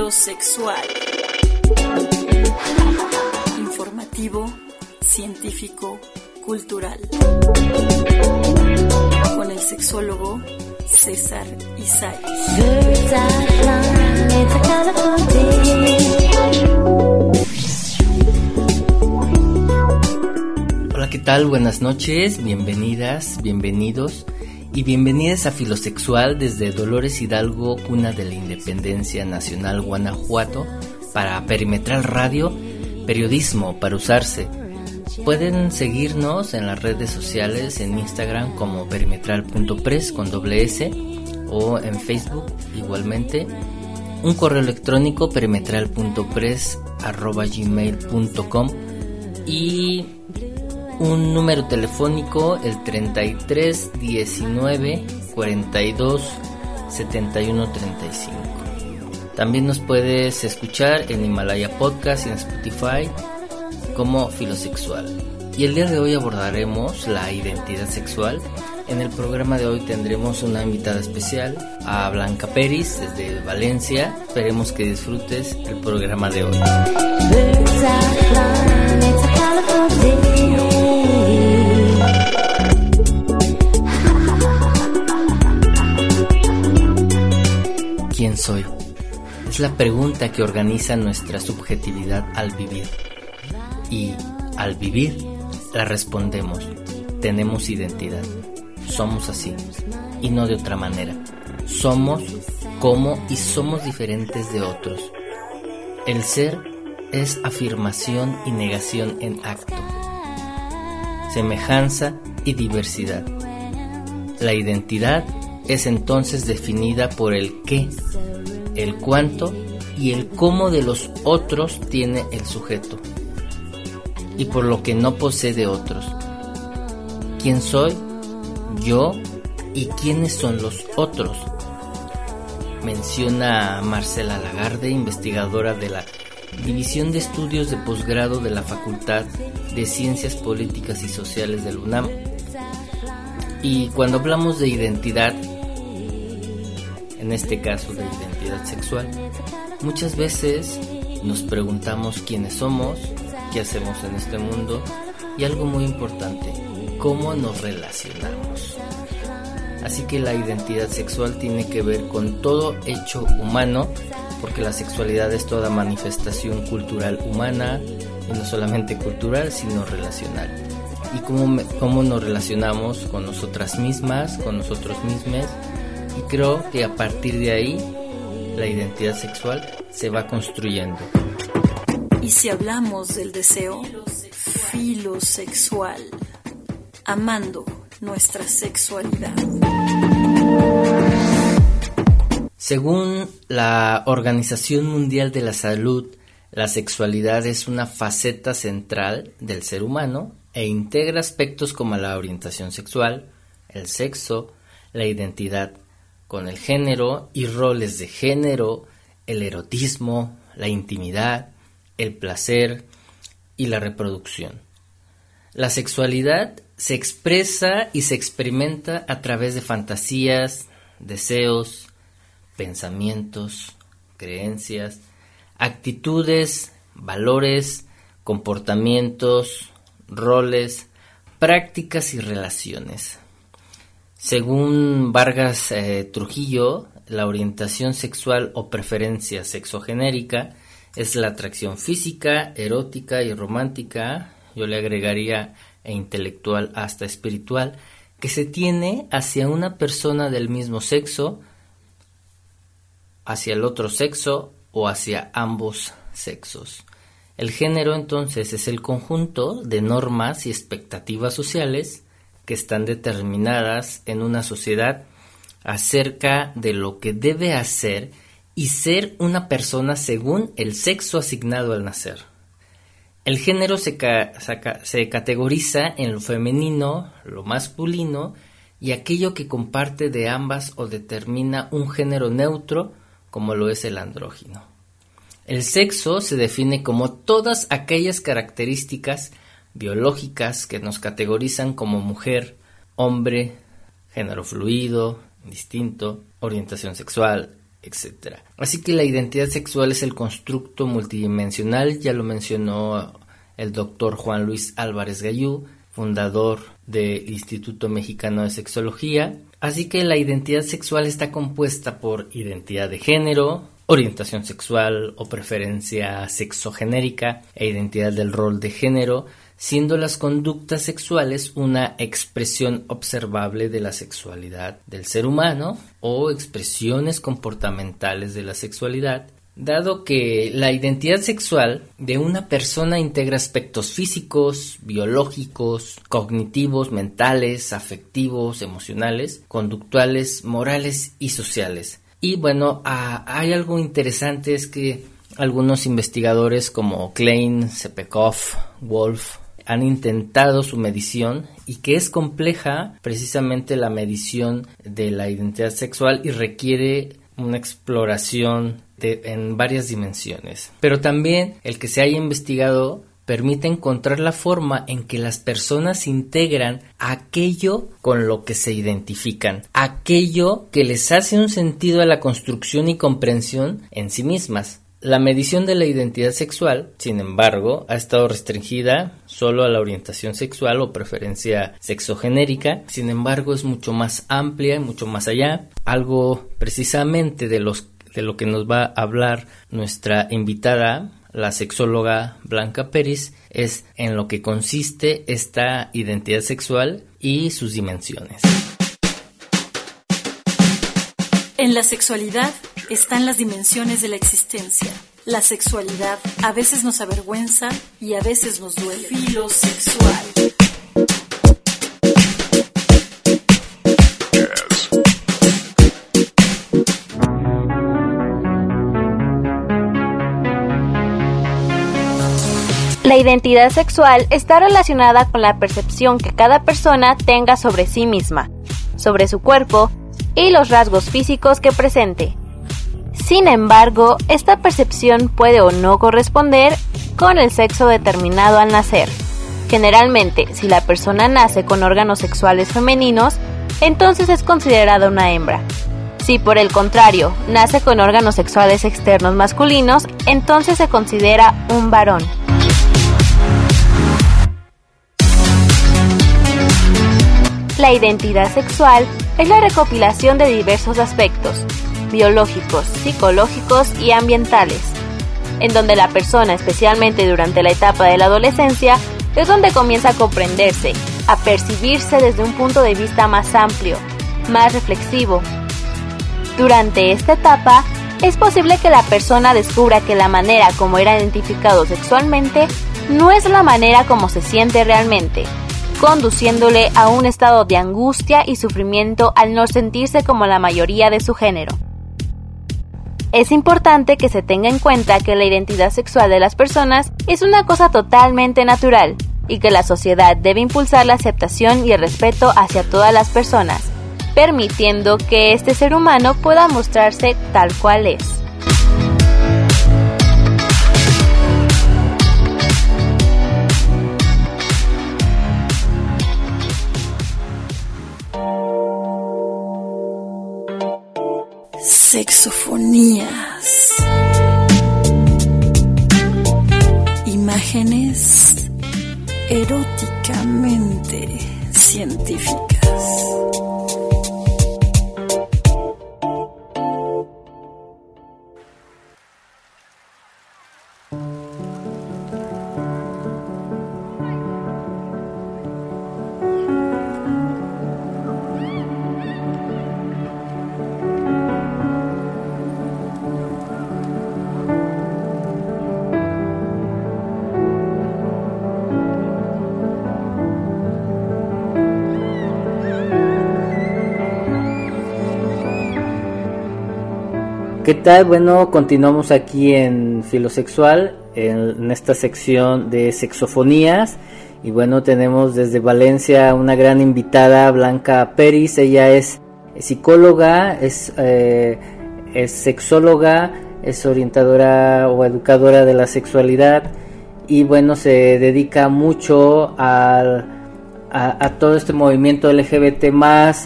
Filosexual. Informativo, científico, cultural. Con el sexólogo César Isai. Hola, ¿qué tal? Buenas noches, bienvenidas, bienvenidos y bienvenidas a Filosexual desde Dolores Hidalgo, cuna de la Independencia Nacional Guanajuato, para Perimetral Radio, periodismo para usarse. Pueden seguirnos en las redes sociales, en Instagram como perimetral.press con doble S o en Facebook igualmente. Un correo electrónico perimetral.press arroba gmail.com y un número telefónico el 33 19 42 71 35. También nos puedes escuchar en Himalaya Podcast y en Spotify como Filosexual. Y el día de hoy abordaremos la identidad sexual. En el programa de hoy tendremos una invitada especial, a Blanca Peris desde Valencia. Esperemos que disfrutes el programa de hoy. La pregunta que organiza nuestra subjetividad al vivir. Y al vivir la respondemos. Tenemos identidad. Somos así. Y no de otra manera. Somos como y somos diferentes de otros. El ser es afirmación y negación en acto. Semejanza y diversidad. La identidad es entonces definida por el qué, el cuánto y el cómo de los otros tiene el sujeto, y por lo que no posee otros. ¿Quién soy? Yo y quiénes son los otros. Menciona Marcela Lagarde, investigadora de la División de Estudios de Posgrado de la Facultad de Ciencias Políticas y Sociales del UNAM. Y cuando hablamos de identidad, en este caso de identidad sexual, muchas veces nos preguntamos quiénes somos, qué hacemos en este mundo y algo muy importante, cómo nos relacionamos. Así que la identidad sexual tiene que ver con todo hecho humano, porque la sexualidad es toda manifestación cultural humana, y no solamente cultural, sino relacional. Y cómo, cómo nos relacionamos con nosotras mismas, con nosotros mismos y creo que a partir de ahí la identidad sexual se va construyendo. Y si hablamos del deseo filosexual, amando nuestra sexualidad. Según la Organización Mundial de la Salud, la sexualidad es una faceta central del ser humano e integra aspectos como la orientación sexual, el sexo, la identidad con el género y roles de género, el erotismo, la intimidad, el placer y la reproducción. La sexualidad se expresa y se experimenta a través de fantasías, deseos, pensamientos, creencias, actitudes, valores, comportamientos, roles, prácticas y relaciones. Según Vargas eh, Trujillo, la orientación sexual o preferencia sexogenérica es la atracción física, erótica y romántica, yo le agregaría e intelectual hasta espiritual, que se tiene hacia una persona del mismo sexo, hacia el otro sexo o hacia ambos sexos. El género entonces es el conjunto de normas y expectativas sociales que están determinadas en una sociedad acerca de lo que debe hacer y ser una persona según el sexo asignado al nacer. El género se, categoriza en lo femenino, lo masculino y aquello que comparte de ambas o determina un género neutro como lo es el andrógino. El sexo se define como todas aquellas características biológicas que nos categorizan como mujer, hombre, género fluido, distinto, orientación sexual, etc. Así que la identidad sexual es el constructo multidimensional, ya lo mencionó el doctor Juan Luis Álvarez Gallú, fundador del Instituto Mexicano de Sexología. Así que la identidad sexual está compuesta por identidad de género, orientación sexual o preferencia sexogenérica e identidad del rol de género, siendo las conductas sexuales una expresión observable de la sexualidad del ser humano o expresiones comportamentales de la sexualidad, dado que la identidad sexual de una persona integra aspectos físicos, biológicos, cognitivos, mentales, afectivos, emocionales, conductuales, morales y sociales. Y bueno, hay algo interesante es que algunos investigadores como Klein, Sepekov, Wolf, han intentado su medición y que es compleja precisamente la medición de la identidad sexual y requiere una exploración en varias dimensiones. Pero también el que se haya investigado permite encontrar la forma en que las personas integran aquello con lo que se identifican, aquello que les hace un sentido a la construcción y comprensión en sí mismas. La medición de la identidad sexual, sin embargo, ha estado restringida solo a la orientación sexual o preferencia sexogenérica, sin embargo es mucho más amplia y mucho más allá, algo precisamente de, los, de lo que nos va a hablar nuestra invitada, la sexóloga Blanca Pérez, es en lo que consiste esta identidad sexual y sus dimensiones. En la sexualidad están las dimensiones de la existencia. La sexualidad a veces nos avergüenza y a veces nos duele. Filosexual. La identidad sexual está relacionada con la percepción que cada persona tenga sobre sí misma, sobre su cuerpo y los rasgos físicos que presente. Sin embargo, esta percepción puede o no corresponder con el sexo determinado al nacer. Generalmente, si la persona nace con órganos sexuales femeninos, entonces es considerada una hembra. Si por el contrario nace con órganos sexuales externos masculinos, entonces se considera un varón. La identidad sexual es la recopilación de diversos aspectos, biológicos, psicológicos y ambientales, en donde la persona, especialmente durante la etapa de la adolescencia, es donde comienza a comprenderse, a percibirse desde un punto de vista más amplio, más reflexivo. Durante esta etapa, es posible que la persona descubra que la manera como era identificado sexualmente no es la manera como se siente realmente, conduciéndole a un estado de angustia y sufrimiento al no sentirse como la mayoría de su género. Es importante que se tenga en cuenta que la identidad sexual de las personas es una cosa totalmente natural y que la sociedad debe impulsar la aceptación y el respeto hacia todas las personas, permitiendo que este ser humano pueda mostrarse tal cual es. Sexofonías. Imágenes eróticamente científicas. ¿Qué tal? Bueno, continuamos aquí en Filosexual, en esta sección de sexofonías. Y bueno, tenemos desde Valencia una gran invitada, Blanca Peris. Ella es psicóloga, es, eh, sexóloga, es orientadora o educadora de la sexualidad. Y bueno, se dedica mucho a, a todo este movimiento LGBT,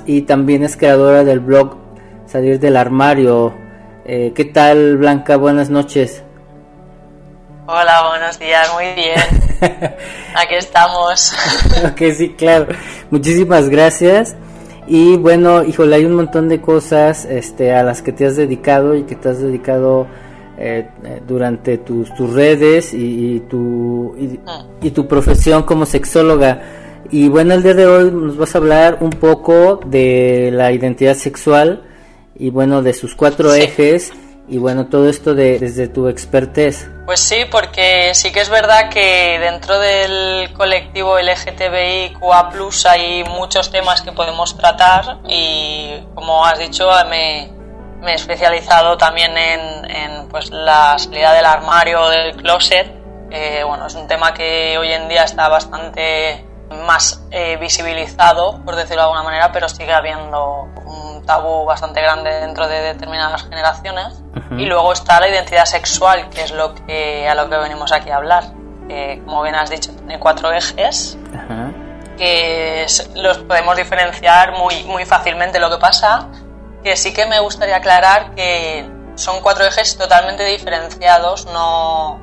y también es creadora del blog Salir del Armario Eh, ¿Qué tal, Blanca? Buenas noches. Hola, buenos días, muy bien. Aquí estamos. ok, sí, claro. Muchísimas gracias. Y bueno, híjole, hay un montón de cosas este, a las que te has dedicado y que te has dedicado eh, eh, durante tus, tus redes y, tu, y, tu profesión como sexóloga. Y bueno, el día de hoy nos vas a hablar un poco de la identidad sexual y bueno, de sus cuatro ejes y bueno, todo esto de, desde tu expertez. Pues sí, porque sí que es verdad que dentro del colectivo LGTBIQA hay muchos temas que podemos tratar y como has dicho me, me he especializado también en, en, pues, la salida del armario del closet. bueno, es un tema que hoy en día está bastante más eh, visibilizado, por decirlo de alguna manera, pero sigue habiendo un tabú bastante grande dentro de determinadas generaciones. Y luego está la identidad sexual, que es lo que, a lo que venimos aquí a hablar. como bien has dicho, tiene cuatro ejes. que los podemos diferenciar muy, muy fácilmente. Lo que pasa que sí que me gustaría aclarar que son cuatro ejes totalmente diferenciados, no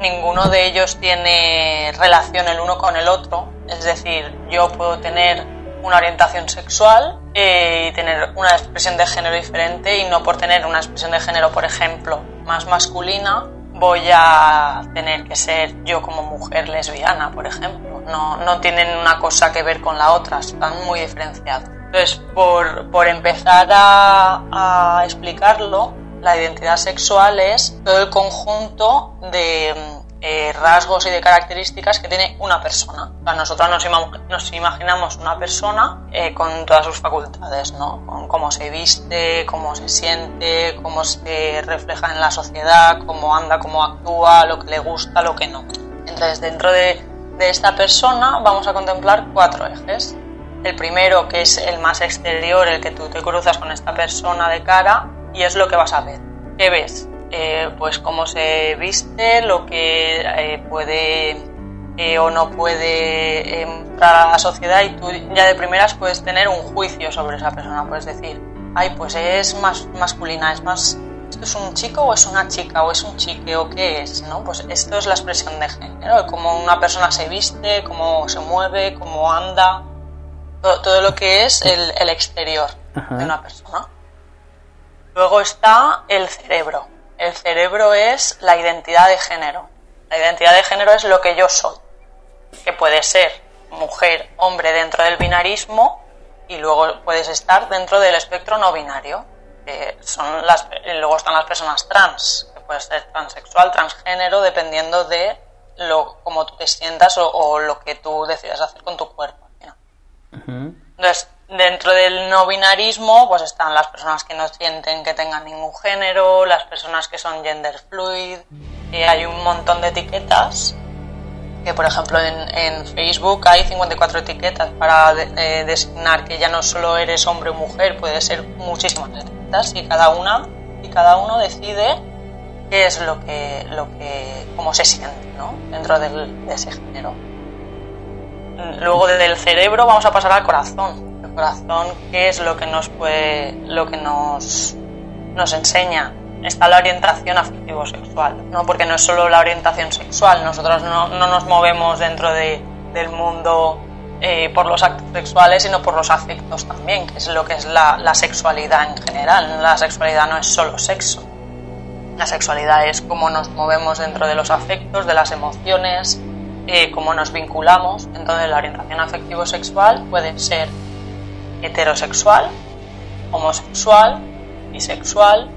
ninguno de ellos tiene relación el uno con el otro, es decir, yo puedo tener una orientación sexual eh, y tener una expresión de género diferente y no por tener una expresión de género, por ejemplo, más masculina, voy a tener que ser yo como mujer lesbiana, por ejemplo. No, no tienen una cosa que ver con la otra, están muy diferenciados. Entonces, por, por empezar a explicarlo, la identidad sexual es todo el conjunto de eh, rasgos y de características que tiene una persona. O nosotros nos, imaginamos una persona eh, con todas sus facultades, ¿no? Con cómo se viste, cómo se siente, cómo se refleja en la sociedad, cómo anda, cómo actúa, lo que le gusta, lo que no. Entonces, dentro de, de esta persona vamos a contemplar cuatro ejes. El primero, que es el más exterior, el que tú te cruzas con esta persona de cara y es lo que vas a ver. ¿Qué ves? Eh, pues cómo se viste, lo que eh, puede eh, o no puede entrar a la sociedad y tú ya de primeras puedes tener un juicio sobre esa persona, puedes decir, ay, pues es más masculina, es más, esto es un chico o es una chica o es un chique o qué es, ¿no? Pues esto es la expresión de género, cómo una persona se viste, cómo se mueve, cómo anda, todo, lo que es el, exterior de una persona. Luego está el cerebro el cerebro es la identidad de género. La identidad de género es lo que yo soy, que puede ser mujer, hombre dentro del binarismo y luego puedes estar dentro del espectro no binario. son las, luego están las personas trans, que puede ser transexual, transgénero, dependiendo de lo, cómo tú te sientas o, lo que tú decidas hacer con tu cuerpo. Entonces, Dentro del no binarismo, pues están las personas que no sienten que tengan ningún género, las personas que son gender fluid, hay un montón de etiquetas, que por ejemplo en, Facebook hay 54 etiquetas para eh, designar que ya no solo eres hombre o mujer, puede ser muchísimas etiquetas y cada una y cada uno decide qué es lo que, lo que cómo se siente ¿no? dentro del, de ese género. Luego del cerebro vamos a pasar al corazón corazón, ¿qué es lo que nos puede, lo que nos, nos enseña? Está la orientación afectivo-sexual, ¿no? Porque no es solo la orientación sexual, nosotros no, no nos movemos dentro de, del mundo eh, por los actos sexuales, sino por los afectos también, que es lo que es la, la sexualidad en general. La sexualidad no es solo sexo. La sexualidad es cómo nos movemos dentro de los afectos, de las emociones, eh, cómo nos vinculamos. Entonces la orientación afectivo-sexual puede ser heterosexual, homosexual, bisexual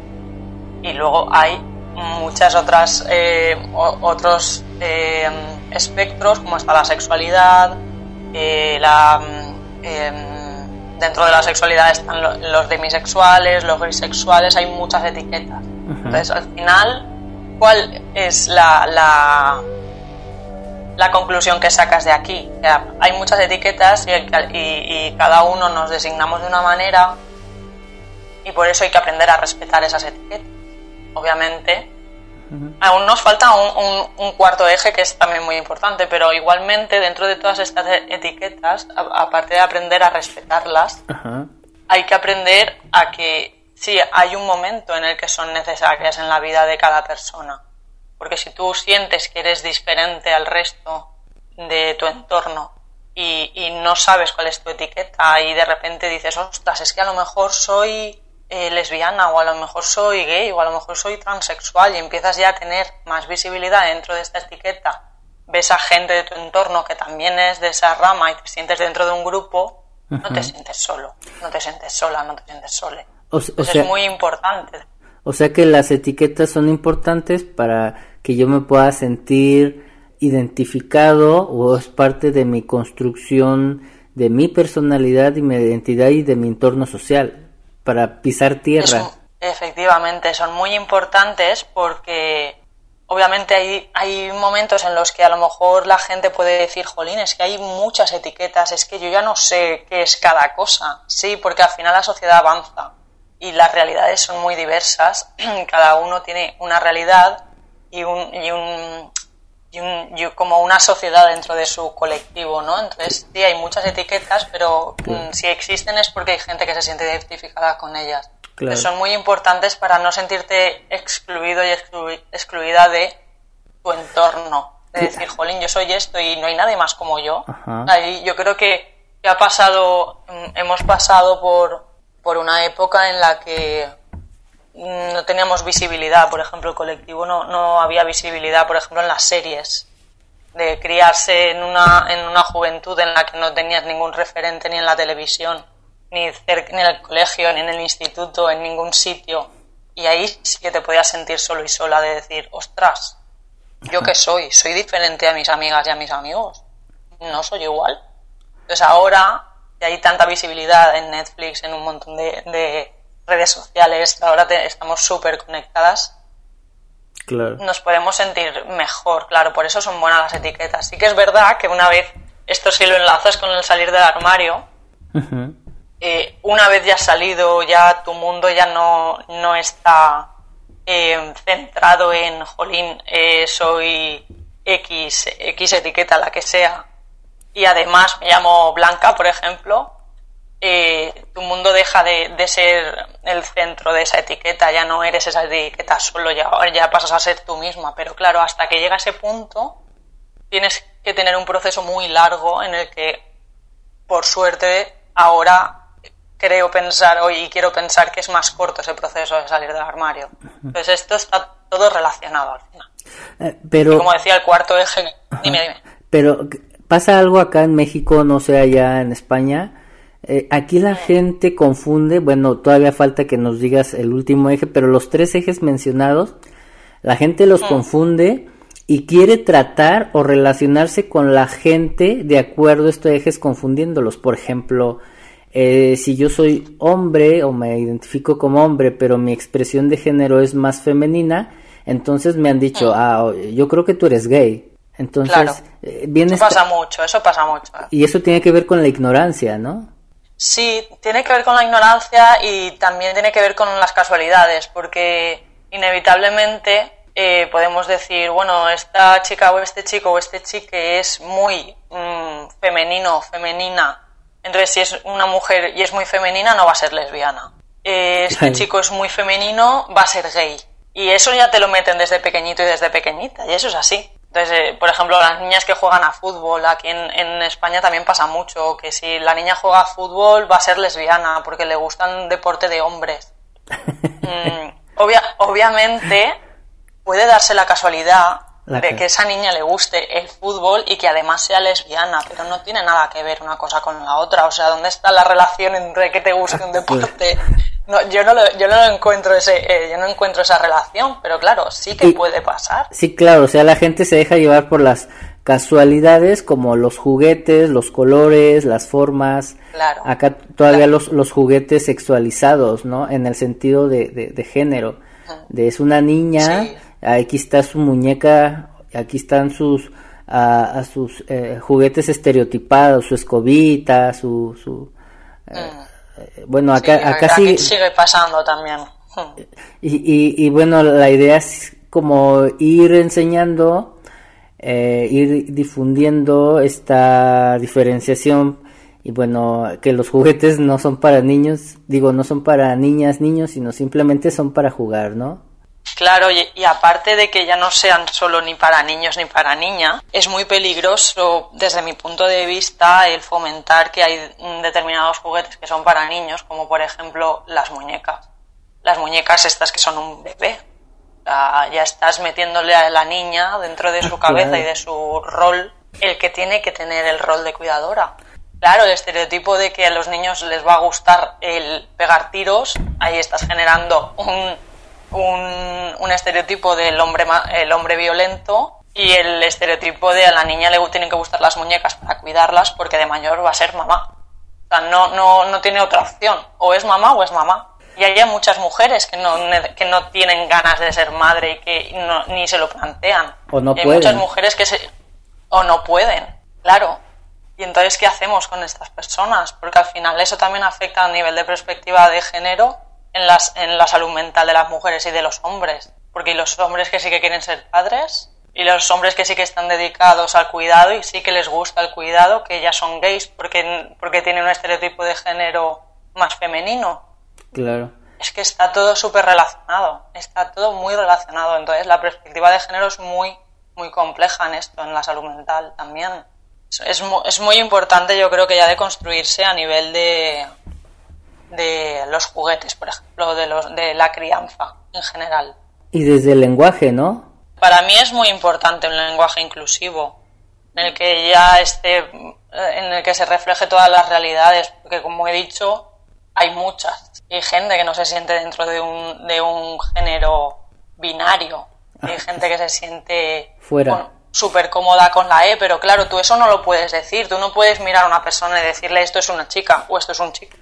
y luego hay muchas otras eh, otros eh, espectros como está la sexualidad eh, la, em, dentro de la sexualidad están los demisexuales los bisexuales hay muchas etiquetas. Entonces al final cuál es la, la la conclusión que sacas de aquí. hay muchas etiquetas y, cada uno nos designamos de una manera y por eso hay que aprender a respetar esas etiquetas. Obviamente, aún nos falta un, cuarto eje que es también muy importante, pero igualmente dentro de todas estas etiquetas, aparte de aprender a respetarlas, hay que aprender a que sí, hay un momento en el que son necesarias en la vida de cada persona. Porque si tú sientes que eres diferente al resto de tu entorno y, y no sabes cuál es tu etiqueta y de repente dices, ostras, es que a lo mejor soy eh, lesbiana o a lo mejor soy gay o a lo mejor soy transexual y empiezas ya a tener más visibilidad dentro de esta etiqueta, ves a gente de tu entorno que también es de esa rama y te sientes dentro de un grupo, no te sientes solo, no te sientes sola, no te sientes sole. O, es muy importante. O sea que las etiquetas son importantes para que yo me pueda sentir identificado o es parte de mi construcción de mi personalidad y mi identidad y de mi entorno social para pisar tierra. efectivamente, son muy importantes porque obviamente hay, hay momentos en los que a lo mejor la gente puede decir, jolín, es que hay muchas etiquetas, es que yo ya no sé qué es cada cosa. Sí, porque al final la sociedad avanza y las realidades son muy diversas, cada uno tiene una realidad y un, y un, y, como una sociedad dentro de su colectivo, ¿no? Entonces, sí, hay muchas etiquetas, pero mm, si existen es porque hay gente que se siente identificada con ellas. son muy importantes para no sentirte excluido y excluida de tu entorno. De decir, jolín, yo soy esto y no hay nadie más como yo. Ahí yo creo que, ha pasado, mm, hemos pasado por, por una época en la que no teníamos visibilidad, por ejemplo, el colectivo no, no había visibilidad, por ejemplo, en las series, de criarse en una, en una juventud en la que no tenías ningún referente ni en la televisión, ni, ni en el colegio, ni en el instituto, en ningún sitio. Y ahí sí que te podías sentir solo y sola de decir, ostras, ¿yo qué soy? ¿Soy diferente a mis amigas y a mis amigos? No soy igual. Entonces ahora que hay tanta visibilidad en Netflix, en un montón de redes sociales, ahora estamos súper conectadas, nos podemos sentir mejor, claro, por eso son buenas las etiquetas. Sí que es verdad que una vez, esto si lo enlazas con el salir del armario, eh, una vez ya salido, ya tu mundo ya no, no está eh, centrado en, jolín, eh, soy X, X etiqueta, la que sea, y además me llamo Blanca, por ejemplo, eh, tu mundo deja de, ser el centro de esa etiqueta, ya no eres esa etiqueta solo, ya, ya pasas a ser tú misma. Pero claro, hasta que llega ese punto, tienes que tener un proceso muy largo en el que, por suerte, ahora creo pensar, hoy quiero pensar que es más corto ese proceso de salir del armario. Pues esto está todo relacionado al final. Eh, pero, como decía el cuarto eje, dime, dime. Pero pasa algo acá en México, no sé allá en España, eh, aquí la gente confunde, bueno, todavía falta que nos digas el último eje, pero los tres ejes mencionados, la gente los confunde y quiere tratar o relacionarse con la gente de acuerdo a estos ejes confundiéndolos. Por ejemplo, eh, si yo soy hombre o me identifico como hombre, pero mi expresión de género es más femenina, entonces me han dicho, ah, yo creo que tú eres gay. Entonces, claro. Eh, eso pasa mucho, eso pasa mucho. Y eso tiene que ver con la ignorancia, ¿no? Sí, tiene que ver con la ignorancia y también tiene que ver con las casualidades, porque inevitablemente eh, podemos decir, bueno, esta chica o este chico o este chique es muy mm, femenino, femenina. Entonces, si es una mujer y es muy femenina, no va a ser lesbiana. Eh, este chico es muy femenino, va a ser gay. Y eso ya te lo meten desde pequeñito y desde pequeñita, y eso es así. Entonces, eh, por ejemplo, las niñas que juegan a fútbol, aquí en, España también pasa mucho, que si la niña juega a fútbol va a ser lesbiana porque le gustan deporte de hombres. Mm, obviamente puede darse la casualidad de que esa niña le guste el fútbol y que además sea lesbiana, pero no tiene nada que ver una cosa con la otra. O sea, ¿dónde está la relación entre que te guste un deporte no, yo no lo, yo no encuentro ese, eh, yo no encuentro esa relación, pero claro, sí que puede pasar. Sí, claro, o sea, la gente se deja llevar por las casualidades como los juguetes, los colores, las formas. Claro. Acá todavía los, los juguetes sexualizados, ¿no? En el sentido de, de, género. De es una niña, aquí está su muñeca, aquí están sus a, sus eh, juguetes estereotipados, su escobita, su, su eh, mm. Eh, bueno, acá, acá sí, sigue pasando también. Y, y, bueno, la idea es como ir enseñando, eh, ir difundiendo esta diferenciación y bueno, que los juguetes no son para niños, digo, no son para niñas, niños, sino simplemente son para jugar, ¿no? Claro, y, aparte de que ya no sean solo ni para niños ni para niñas, es muy peligroso desde mi punto de vista el fomentar que hay determinados juguetes que son para niños, como por ejemplo las muñecas. Las muñecas estas que son un bebé. Ya estás metiéndole a la niña dentro de su cabeza y de su rol el que tiene que tener el rol de cuidadora. Claro, el estereotipo de que a los niños les va a gustar el pegar tiros, ahí estás generando un, un, estereotipo del hombre, el hombre violento y el estereotipo de a la niña le tienen que gustar las muñecas para cuidarlas porque de mayor va a ser mamá. O sea, no, no, no tiene otra opción. O es mamá o es mamá. Y hay muchas mujeres que no, que no tienen ganas de ser madre y que ni se lo plantean. O no hay muchas mujeres que se... O no pueden, claro. Y entonces, ¿qué hacemos con estas personas? Porque al final eso también afecta a nivel de perspectiva de género en, las, en la salud mental de las mujeres y de los hombres. Porque los hombres que sí que quieren ser padres y los hombres que sí que están dedicados al cuidado y sí que les gusta el cuidado, que ya son gays porque, porque tienen un estereotipo de género más femenino. Claro. Es que está todo súper relacionado, está todo muy relacionado. Entonces la perspectiva de género es muy, muy compleja en esto, en la salud mental también es, es muy importante, yo creo que ya de construirse a nivel de, de los juguetes, por ejemplo, de, los, de la crianza en general. Y desde el lenguaje, ¿no? Para mí es muy importante un lenguaje inclusivo, en el que ya esté, en el que se refleje todas las realidades, porque como he dicho, hay muchas. Hay gente que no se siente dentro de un, de un género binario. Hay gente que se siente fuera súper cómoda con la E, pero claro, tú eso no lo puedes decir. Tú no puedes mirar a una persona y decirle esto es una chica o esto es un chico.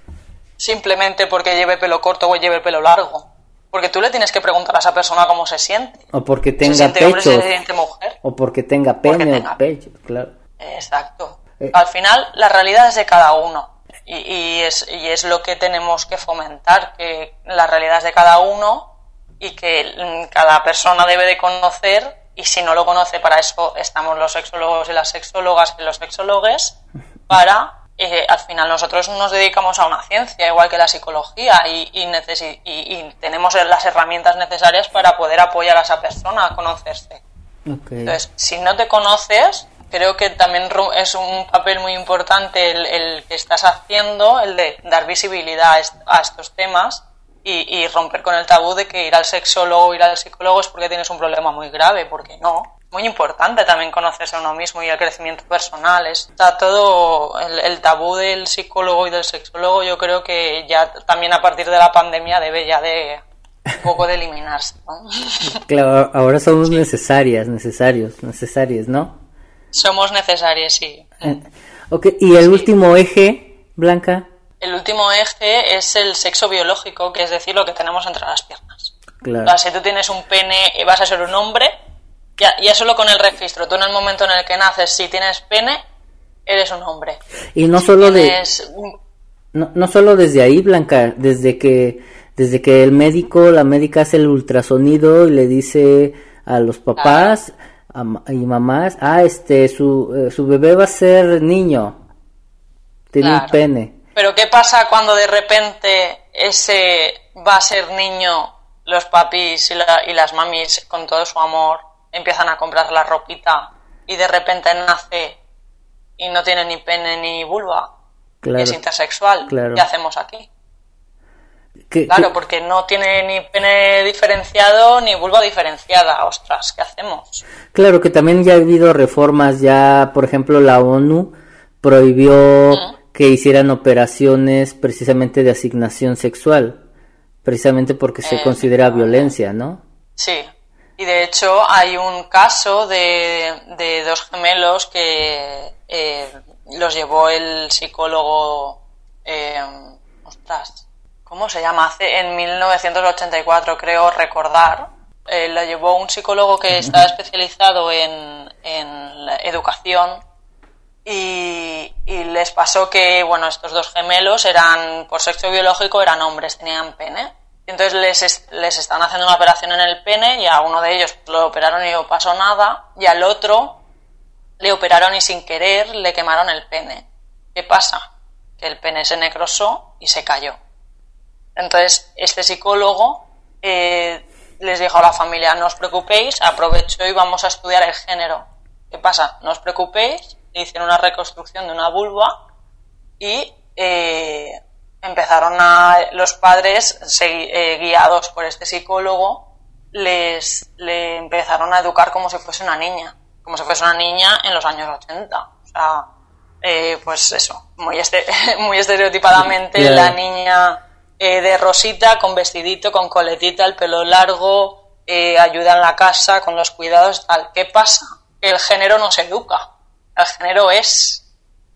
Simplemente porque lleve pelo corto o lleve pelo largo. Porque tú le tienes que preguntar a esa persona cómo se siente. O porque tenga pecho. O porque tenga pene o pecho, claro. Exacto. Eh. Al final, la realidad es de cada uno. Y, y, es, y es lo que tenemos que fomentar, que la realidad es de cada uno y que cada persona debe de conocer y si no lo conoce, para eso estamos los sexólogos y las sexólogas y los sexólogues, para, eh, al final nosotros nos dedicamos a una ciencia, igual que la psicología, y, y, tenemos las herramientas necesarias para poder apoyar a esa persona a conocerse. Entonces, si no te conoces, creo que también es un papel muy importante el, el que estás haciendo, el de dar visibilidad a estos temas y, romper con el tabú de que ir al sexólogo o ir al psicólogo es porque tienes un problema muy grave, porque no. Muy importante también conocerse a uno mismo y el crecimiento personal. Está todo el, tabú del psicólogo y del sexólogo, yo creo que ya también a partir de la pandemia debe ya de un poco de eliminarse. Claro, ahora somos necesarias, necesarios, necesarias, ¿no? Somos necesarias, sí. Eh, ok, y el último eje, Blanca. El último eje es el sexo biológico, que es decir, lo que tenemos entre las piernas. Claro. si tú tienes un pene y vas a ser un hombre, ya, ya solo con el registro, tú en el momento en el que naces, si tienes pene, eres un hombre. Y no solo de... No, no solo desde ahí, Blanca, desde que, desde que el médico, la médica hace el ultrasonido y le dice a los papás y mamás, ah, este, su, eh, su bebé va a ser niño, tiene un pene. Pero ¿qué pasa cuando de repente ese va a ser niño, los papis y, las mamis con todo su amor empiezan a comprar la ropita y de repente nace y no tiene ni pene ni vulva? es intersexual. ¿Qué hacemos aquí? claro, porque no tiene ni pene diferenciado ni vulva diferenciada. Ostras, ¿qué hacemos? Claro que también ya ha habido reformas, ya por ejemplo la ONU prohibió que hicieran operaciones precisamente de asignación sexual, precisamente porque se eh, considera violencia, ¿no? Sí, y de hecho hay un caso de, dos gemelos que eh, los llevó el psicólogo, eh, ostras, ¿cómo se llama? Hace, en 1984 creo recordar, lo llevó un psicólogo que estaba especializado en, en educación y, les pasó que, bueno, estos dos gemelos eran, por sexo biológico, eran hombres, tenían pene. Entonces les, les estaban haciendo una operación en el pene y a uno de ellos lo operaron y no pasó nada y al otro le operaron y sin querer le quemaron el pene. ¿Qué pasa? que el pene se necrosó y se cayó. Entonces, este psicólogo eh, les dijo a la familia, no os preocupéis, aprovecho y vamos a estudiar el género. ¿Qué pasa? No os preocupéis, hicieron una reconstrucción de una vulva y eh, empezaron a los padres, eh, guiados por este psicólogo, les le empezaron a educar como si fuese una niña, como si fuese una niña en los años 80. O sea, eh, pues eso, muy, este, muy estereotipadamente la niña eh, de rosita, con vestidito, con coletita, el pelo largo, eh, ayuda en la casa, con los cuidados, tal. ¿Qué pasa? El género no se educa, el género es.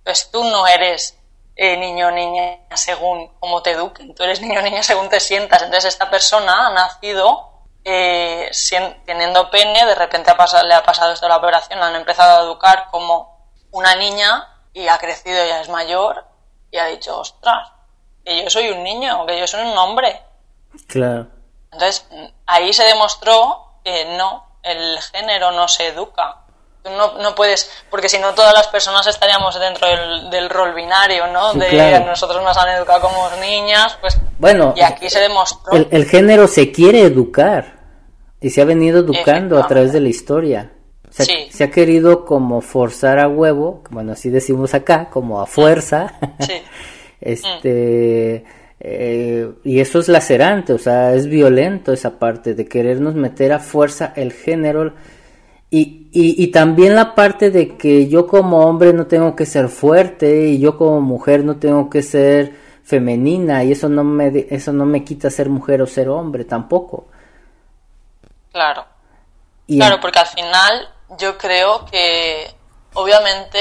Pues tú no eres niño o niña según cómo te eduquen, tú eres niño o niña según te sientas. Entonces esta persona ha nacido teniendo pene, de repente ha le ha pasado esto a la operación, la han empezado a educar como una niña y ha crecido, ya es mayor y ha dicho, ostras, que yo soy un niño, que yo soy un hombre. Claro. Entonces, ahí se demostró que no, el género no se educa. No, no puedes, porque si no todas las personas estaríamos dentro del, rol binario, ¿no? de nosotros nos han educado como niñas, pues... Bueno, y aquí se demostró... el género se quiere educar y se ha venido educando a través de la historia. Se, ha querido como forzar a huevo, bueno, así decimos acá, como a fuerza. este. Eh, y eso es lacerante, o sea, es violento esa parte de querernos meter a fuerza el género. Y, y, y, también la parte de que yo como hombre no tengo que ser fuerte y yo como mujer no tengo que ser femenina y eso no me, eso no me quita ser mujer o ser hombre tampoco. Claro. claro, porque al final yo creo que obviamente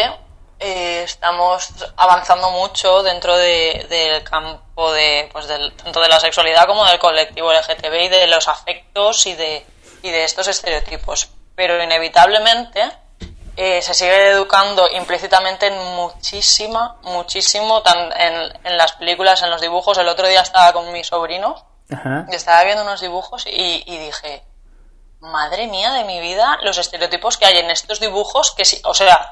eh, estamos avanzando mucho dentro del campo de, pues del, tanto de la sexualidad como del colectivo LGTB y de los afectos y de, y de estos estereotipos. Pero inevitablemente eh, se sigue educando implícitamente en muchísima, muchísimo, tan, en, en, las películas, en los dibujos. El otro día estaba con mi sobrino y estaba viendo unos dibujos y, y dije, madre mía de mi vida, los estereotipos que hay en estos dibujos, que si, o sea,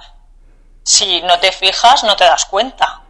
si no te fijas, no te das cuenta.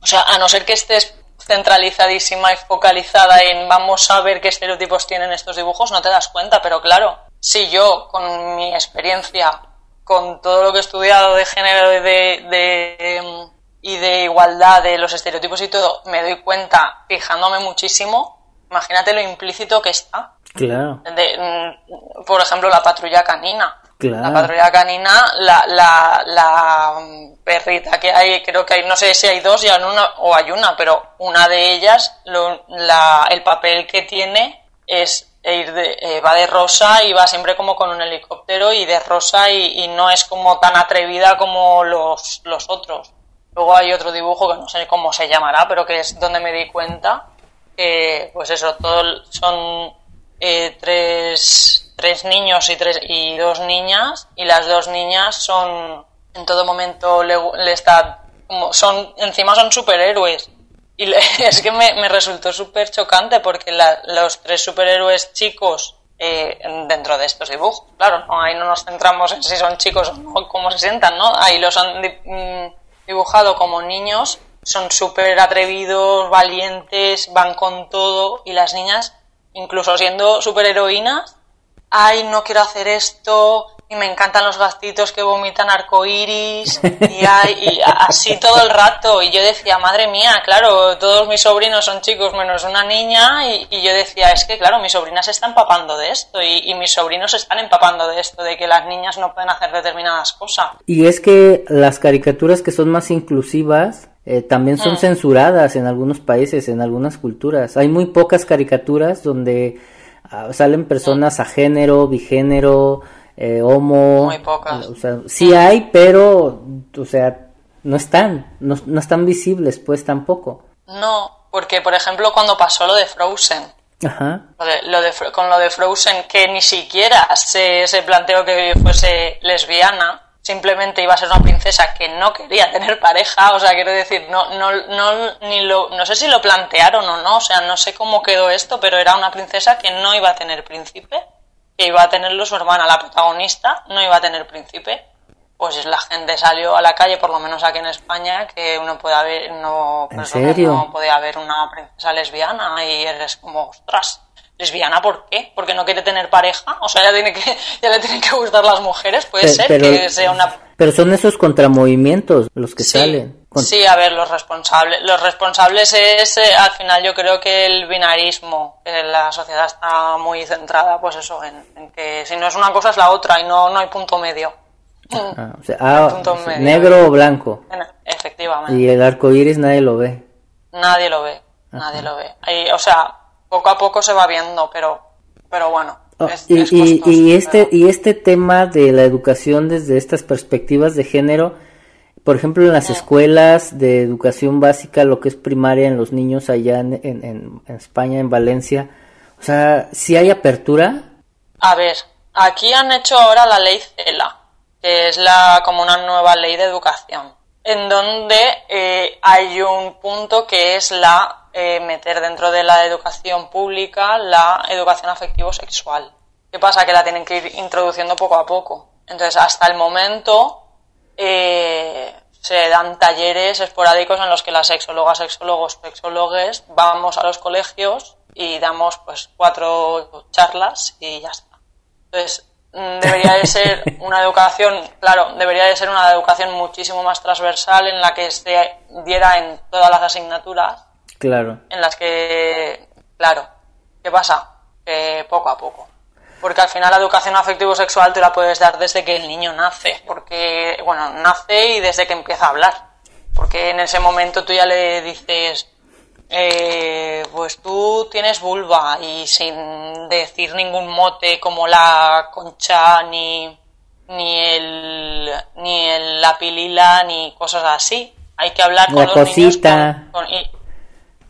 O sea, a no ser que estés centralizadísima y focalizada en vamos a ver qué estereotipos tienen estos dibujos, no te das cuenta, pero claro, si yo con mi experiencia, con todo lo que he estudiado de género de, de, y de igualdad de los estereotipos y todo, me doy cuenta fijándome muchísimo, imagínate lo implícito que está. Claro. Mm, por ejemplo, la patrulla canina. La patrulla canina, la, la, la, perrita que hay, creo que hay, no sé si hay dos ya una, o hay una, pero una de ellas, lo, la, el papel que tiene es ir de, eh, va de rosa y va siempre como con un helicóptero y de rosa y, no es como tan atrevida como los, los otros. Luego hay otro dibujo que no sé cómo se llamará, pero que es donde me di cuenta que, pues eso, todos son eh, tres, tres niños y, tres, y dos niñas y las dos niñas son en todo momento le, está como son encima son superhéroes y es que me, resultó súper chocante porque los tres superhéroes chicos eh, dentro de estos dibujos claro ahí no nos centramos en si son chicos o no, cómo se sientan no ahí los han mm, dibujado como niños son súper atrevidos valientes van con todo y las niñas incluso siendo superheroínas, ay, no quiero hacer esto, y me encantan los gastitos que vomitan arcoiris, y, y así todo el rato. Y yo decía, madre mía, claro, todos mis sobrinos son chicos menos una niña, y, yo decía, es que claro, mis sobrinas se están empapando de esto, y, mis sobrinos se están empapando de esto, de que las niñas no pueden hacer determinadas cosas. Y es que las caricaturas que son más inclusivas, eh, también son mm. censuradas en algunos países, en algunas culturas. Hay muy pocas caricaturas donde ah, salen personas a género, bigénero, eh, homo. Muy pocas. O sea, sí hay, pero, o sea, no están, no, no están visibles, pues tampoco. No, porque por ejemplo cuando pasó lo de Frozen, Ajá. Lo de, con lo de Frozen, que ni siquiera se, se planteó que fuese lesbiana, simplemente iba a ser una princesa que no quería tener pareja, o sea, quiero decir, no, no, no, ni lo, no sé si lo plantearon o no, o sea, no sé cómo quedó esto, pero era una princesa que no iba a tener príncipe, que iba a tenerlo su hermana, la protagonista, no iba a tener príncipe, pues la gente salió a la calle, por lo menos aquí en España, que uno puede haber, no, ¿En serio? no puede haber una princesa lesbiana y eres como, ostras, lesbiana, ¿por qué? Porque no quiere tener pareja, o sea, ya tiene que, ya le tienen que gustar las mujeres, puede Pe- ser pero- que sea una Pero son esos contramovimientos los que Sí, salen. Con- sí, a ver, los responsables, los responsables es, eh, al final yo creo que el binarismo, que la sociedad está muy centrada, pues eso, en, en que si no es una cosa es la otra y no, no hay punto medio. Ah, o sea, ah, punto o sea, medio. negro o blanco. En- Efectivamente. Y el arco iris nadie lo ve. Nadie lo ve, nadie lo ve. Ahí, o sea, poco a poco se va viendo, pero, pero bueno. Oh, y, este y este tema de la educación desde estas perspectivas de género, por ejemplo, en las escuelas de educación básica, lo que es primaria en los niños allá en, en- en- en España, en Valencia, o sea, si hay apertura, A ver, aquí han hecho ahora la ley CELA, que es la como una nueva ley de educación, en donde eh, hay un punto que es la eh, meter dentro de la educación pública la educación afectivo-sexual. ¿Qué pasa? Que la tienen que ir introduciendo poco a poco. Entonces, hasta el momento eh, se dan talleres esporádicos en los que las sexólogas, sexólogos, sexólogues vamos a los colegios y damos pues cuatro charlas y ya está. Entonces, mm, debería de ser una educación, claro, debería de ser una educación muchísimo más transversal en la que se diera en todas las asignaturas, claro. en las que, claro, ¿qué pasa? Que poco a poco. Porque al final la educación afectivo-sexual te la puedes dar desde que el niño nace, porque, bueno, nace y desde que empieza a hablar. Porque en ese momento tú ya le dices, eh, pues tú tienes vulva y sin decir ningún mote como la concha ni ni el ni el, la pilila ni cosas así. Hay que hablar con La los cosita. niños con- con- y-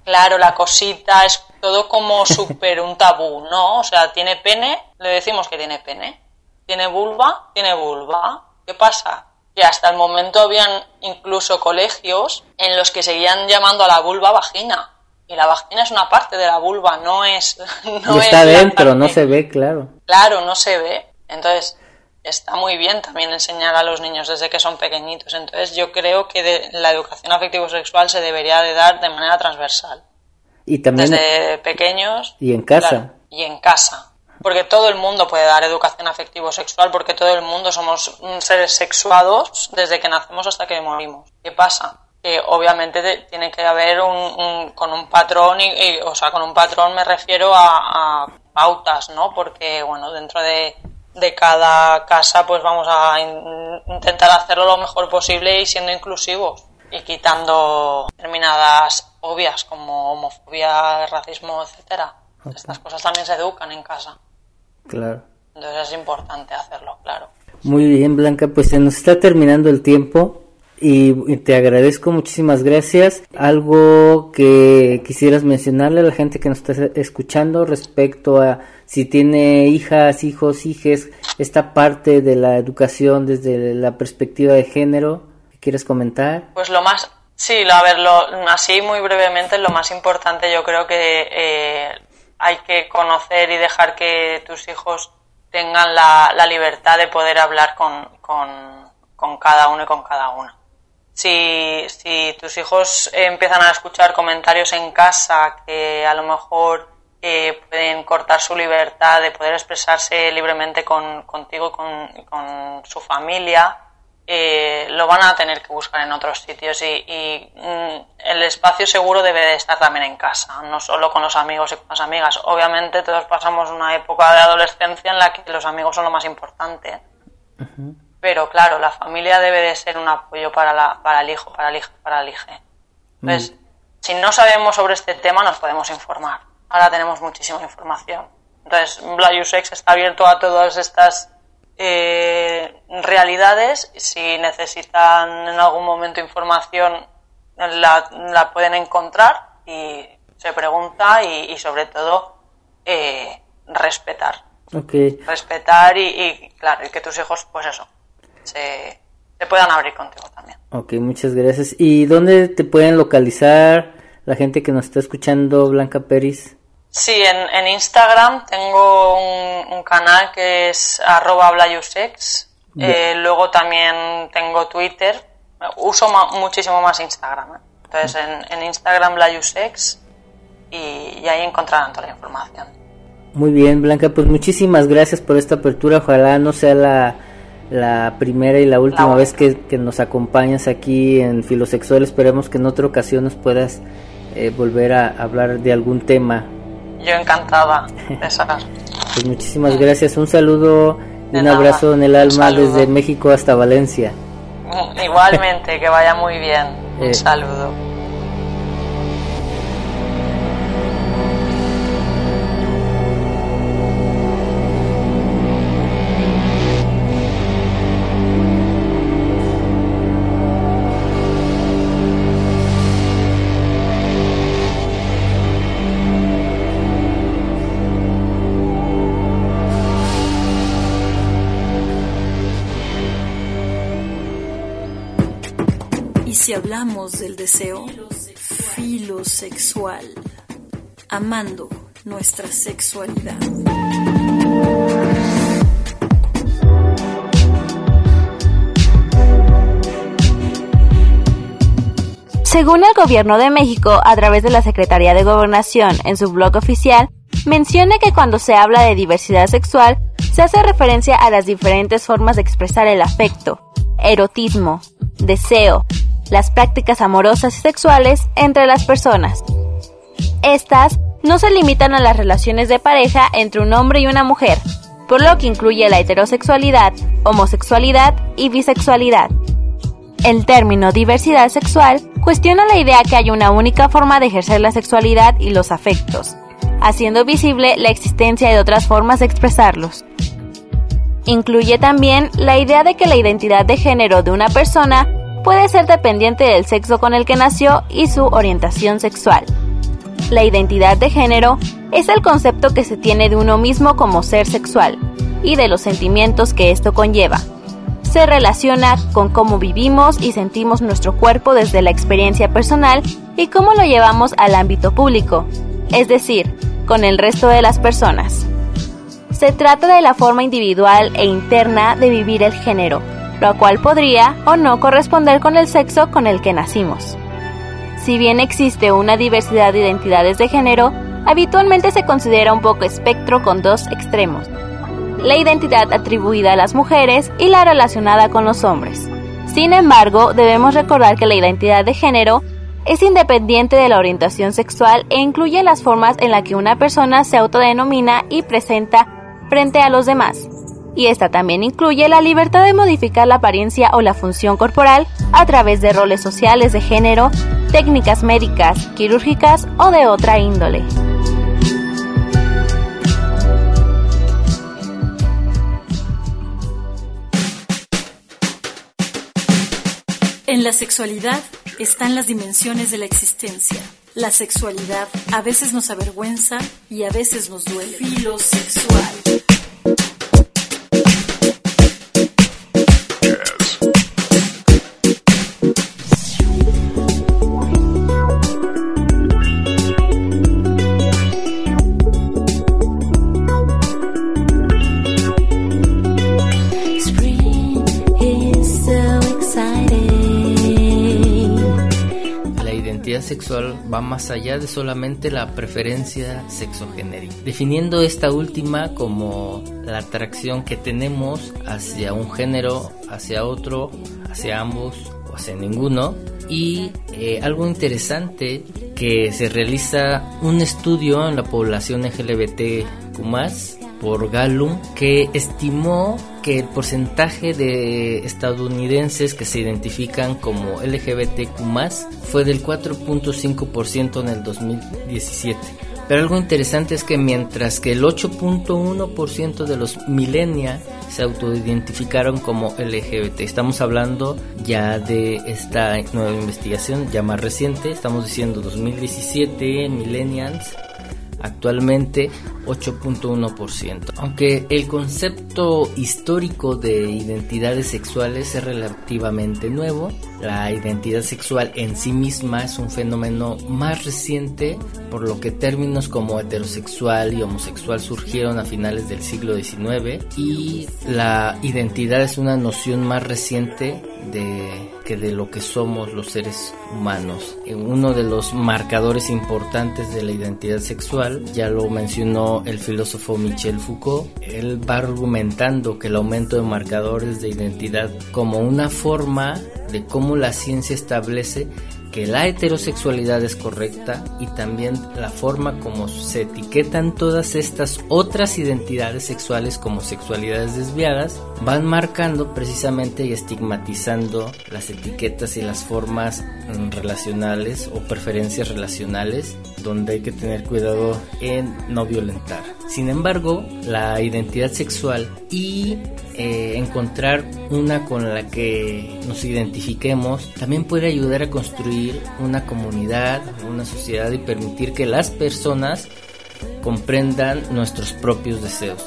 claro, la cosita es todo como súper un tabú, ¿no? O sea, tiene pene, le decimos que tiene pene. Tiene vulva, tiene vulva. ¿Qué pasa? Que hasta el momento habían incluso colegios en los que seguían llamando a la vulva vagina. Y la vagina es una parte de la vulva, no es. No es está dentro, no se ve, claro. Claro, no se ve. Entonces, está muy bien también enseñar a los niños desde que son pequeñitos. Entonces, yo creo que de- la educación afectivo-sexual se debería de dar de manera transversal. Y también Desde pequeños. y en casa. claro, y en casa. Porque todo el mundo puede dar educación afectivo-sexual, porque todo el mundo somos seres sexuados desde que nacemos hasta que morimos. ¿Qué pasa? Que obviamente te- tiene que haber un, un- con un patrón, y, y, o sea, con un patrón me refiero a, a pautas, ¿no? Porque, bueno, dentro de, de cada casa, pues vamos a in- intentar hacerlo lo mejor posible y siendo inclusivos y quitando determinadas obvias como homofobia, racismo, etcétera. Estas cosas también se educan en casa. Claro. Entonces es importante hacerlo, claro. Muy bien, Blanca, pues se nos está terminando el tiempo y te agradezco muchísimas gracias. Algo que quisieras mencionarle a la gente que nos está escuchando respecto a si tiene hijas, hijos, hijes, esta parte de la educación desde la perspectiva de género, ¿qué quieres comentar? Pues lo más, sí, lo- a ver, así muy brevemente, lo más importante yo creo que eh, hay que conocer y dejar que tus hijos tengan la, libertad de poder hablar con, con cada uno y con cada una. Si, si tus hijos empiezan a escuchar comentarios en casa que a lo mejor eh, pueden cortar su libertad de poder expresarse libremente con, contigo y con, y con su familia, eh, lo van a tener que buscar en otros sitios y, y, mm, el espacio seguro debe de estar también en casa, no solo con los amigos y con las amigas. Obviamente todos pasamos una época de adolescencia en la que los amigos son lo más importante, pero claro, la familia debe de ser un apoyo para, la, para el hijo, para el hijo, para el hijo. Entonces, si no sabemos sobre este tema, nos podemos informar. Ahora tenemos muchísima información. Entonces, Blayusex está abierto a todas estas eh, realidades. Si necesitan en algún momento información, la, la pueden encontrar y se pregunta y, y sobre todo, eh, respetar. Ok, Respetar y, y, claro, y que tus hijos, pues eso, se, se puedan abrir contigo también. ok, muchas gracias. ¿Y dónde te pueden localizar la gente que nos está escuchando, Blanca Peris? Sí, en, en Instagram tengo un, un canal que es arroba blayusex Eh, luego también tengo Twitter. Uso muchísimo más Instagram. ¿eh? Entonces en, en Instagram la Usex y, ahí encontrarán toda la información. Muy bien, Blanca, pues muchísimas gracias por esta apertura. Ojalá no sea la, la primera y la última vez que, nos acompañas aquí en Filosexual. Esperemos que en otra ocasión nos puedas eh, volver a hablar de algún tema. Yo encantada de pues muchísimas gracias. Un saludo y un abrazo en el alma desde México hasta Valencia. Igualmente, que vaya muy bien. Un eh, saludo. Si hablamos del deseo filosexual, amando nuestra sexualidad. Según el Gobierno de México, a través de la Secretaría de Gobernación en su blog oficial, menciona que cuando se habla de diversidad sexual, se hace referencia a las diferentes formas de expresar el afecto, erotismo, deseo, las prácticas amorosas y sexuales entre las personas. Estas no se limitan a las relaciones de pareja entre un hombre y una mujer, por lo que incluye la heterosexualidad, homosexualidad y bisexualidad. El término diversidad sexual cuestiona la idea que hay una única forma de ejercer la sexualidad y los afectos, haciendo visible la existencia de otras formas de expresarlos. Incluye también la idea de que la identidad de género de una persona puede ser dependiente del sexo con el que nació y su orientación sexual. La identidad de género es el concepto que se tiene de uno mismo como ser sexual y de los sentimientos que esto conlleva. Se relaciona con cómo vivimos y sentimos nuestro cuerpo desde la experiencia personal y cómo lo llevamos al ámbito público, es decir, con el resto de las personas. Se trata de la forma individual e interna de vivir el género, lo cual podría o no corresponder con el sexo con el que nacimos. Si bien existe una diversidad de identidades de género, habitualmente se considera un poco espectro con dos extremos, la identidad atribuida a las mujeres y la relacionada con los hombres. Sin embargo, debemos recordar que la identidad de género es independiente de la orientación sexual e incluye las formas en las que una persona se autodenomina y presenta frente a los demás y esta también incluye la libertad de modificar la apariencia o la función corporal a través de roles sociales de género, técnicas médicas, quirúrgicas o de otra índole. En la sexualidad están las dimensiones de la existencia. La sexualidad a veces nos avergüenza y a veces nos duele. Filosexual. Más allá de solamente la preferencia sexogenérica, definiendo esta última como la atracción que tenemos hacia un género, hacia otro, hacia ambos o hacia ninguno. Y eh, algo interesante que se realiza un estudio en la población LGBT por Gallum que estimó que el porcentaje de estadounidenses que se identifican como LGBTQ fue del 4.5% en el 2017. Pero algo interesante es que mientras que el 8.1% de los millennials se autoidentificaron como LGBT, estamos hablando ya de esta nueva investigación ya más reciente, estamos diciendo 2017 millennials actualmente 8.1%. Aunque el concepto histórico de identidades sexuales es relativamente nuevo, la identidad sexual en sí misma es un fenómeno más reciente, por lo que términos como heterosexual y homosexual surgieron a finales del siglo XIX y la identidad es una noción más reciente de que de lo que somos los seres humanos. Uno de los marcadores importantes de la identidad sexual, ya lo mencionó el filósofo Michel Foucault, él va argumentando que el aumento de marcadores de identidad como una forma de cómo la ciencia establece que la heterosexualidad es correcta y también la forma como se etiquetan todas estas otras identidades sexuales como sexualidades desviadas van marcando precisamente y estigmatizando las etiquetas y las formas mm, relacionales o preferencias relacionales donde hay que tener cuidado en no violentar. Sin embargo, la identidad sexual y eh, encontrar una con la que nos identifiquemos también puede ayudar a construir una comunidad, una sociedad y permitir que las personas comprendan nuestros propios deseos.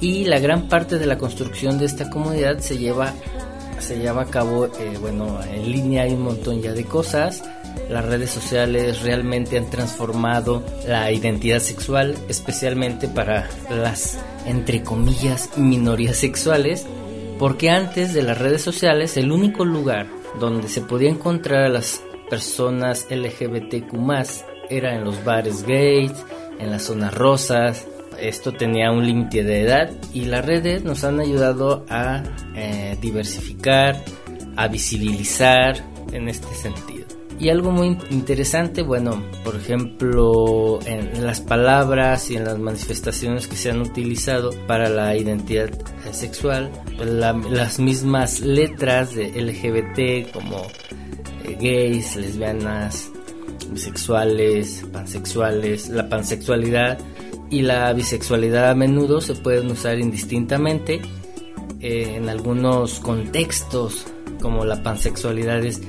Y la gran parte de la construcción de esta comunidad se lleva, se lleva a cabo, eh, bueno, en línea hay un montón ya de cosas las redes sociales realmente han transformado la identidad sexual, especialmente para las, entre comillas, minorías sexuales, porque antes de las redes sociales el único lugar donde se podía encontrar a las personas LGBTQ era en los bares gays, en las zonas rosas, esto tenía un límite de edad y las redes nos han ayudado a eh, diversificar, a visibilizar en este sentido. Y algo muy interesante, bueno, por ejemplo, en las palabras y en las manifestaciones que se han utilizado para la identidad sexual, las mismas letras de LGBT como eh, gays, lesbianas, bisexuales, pansexuales, la pansexualidad y la bisexualidad a menudo se pueden usar indistintamente eh, en algunos contextos como la pansexualidad es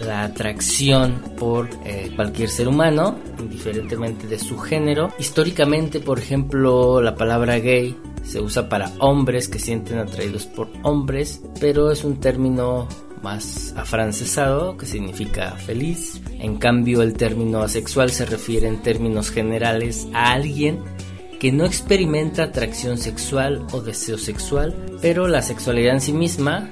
la atracción por eh, cualquier ser humano, indiferentemente de su género. Históricamente, por ejemplo, la palabra gay se usa para hombres que sienten atraídos por hombres, pero es un término más afrancesado que significa feliz. En cambio, el término asexual se refiere en términos generales a alguien que no experimenta atracción sexual o deseo sexual, pero la sexualidad en sí misma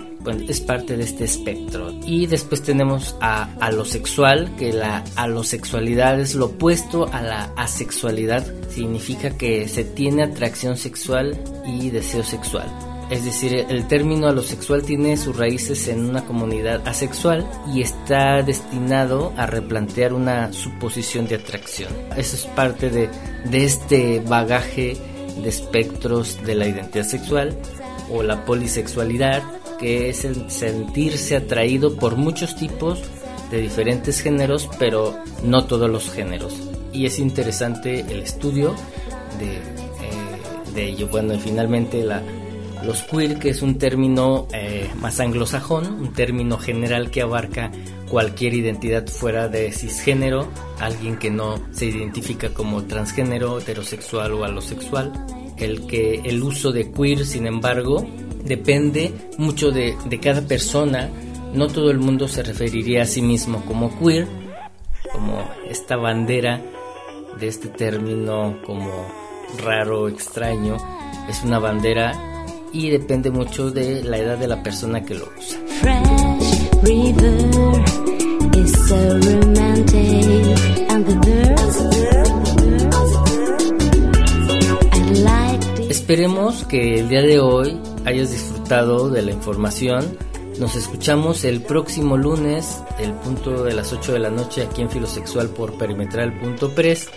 es parte de este espectro. Y después tenemos a alosexual, que la alosexualidad es lo opuesto a la asexualidad, significa que se tiene atracción sexual y deseo sexual. Es decir, el término alosexual tiene sus raíces en una comunidad asexual y está destinado a replantear una suposición de atracción. Eso es parte de, de este bagaje de espectros de la identidad sexual o la polisexualidad que es el sentirse atraído por muchos tipos de diferentes géneros, pero no todos los géneros. Y es interesante el estudio de, eh, ello. Bueno, finalmente la, los queer, que es un término eh, más anglosajón, un término general que abarca cualquier identidad fuera de cisgénero, alguien que no se identifica como transgénero, heterosexual o alosexual. El que el uso de queer, sin embargo, depende mucho de, cada persona. No todo el mundo se referiría a sí mismo como queer, como esta bandera de este término como raro, extraño. Es una bandera y depende mucho de la edad de la persona que lo usa. Esperemos que el día de hoy hayas disfrutado de la información. Nos escuchamos el próximo lunes, el punto de las 8 de la noche aquí en Filosexual por perimetral.press.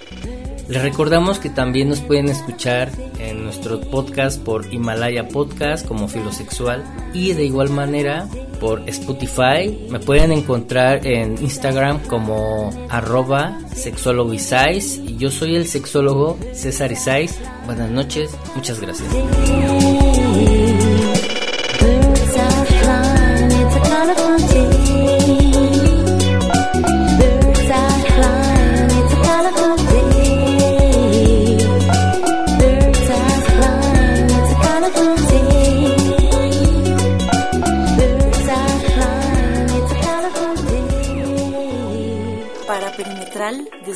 Les recordamos que también nos pueden escuchar en nuestro podcast por Himalaya Podcast como Filosexual y de igual manera por Spotify. Me pueden encontrar en Instagram como arroba sexólogo y yo soy el sexólogo César Isais. Buenas noches, muchas gracias.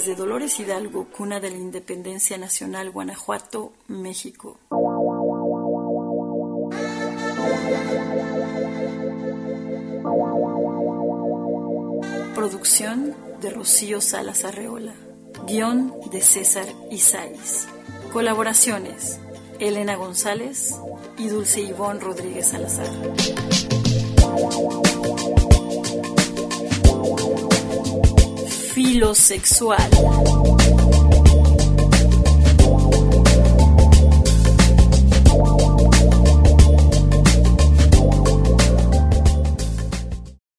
Desde Dolores Hidalgo, cuna de la Independencia Nacional, Guanajuato, México. Producción de Rocío Salas Arreola. Guión de César Isais. Colaboraciones: Elena González y Dulce Ivón Rodríguez Salazar. Filosexual.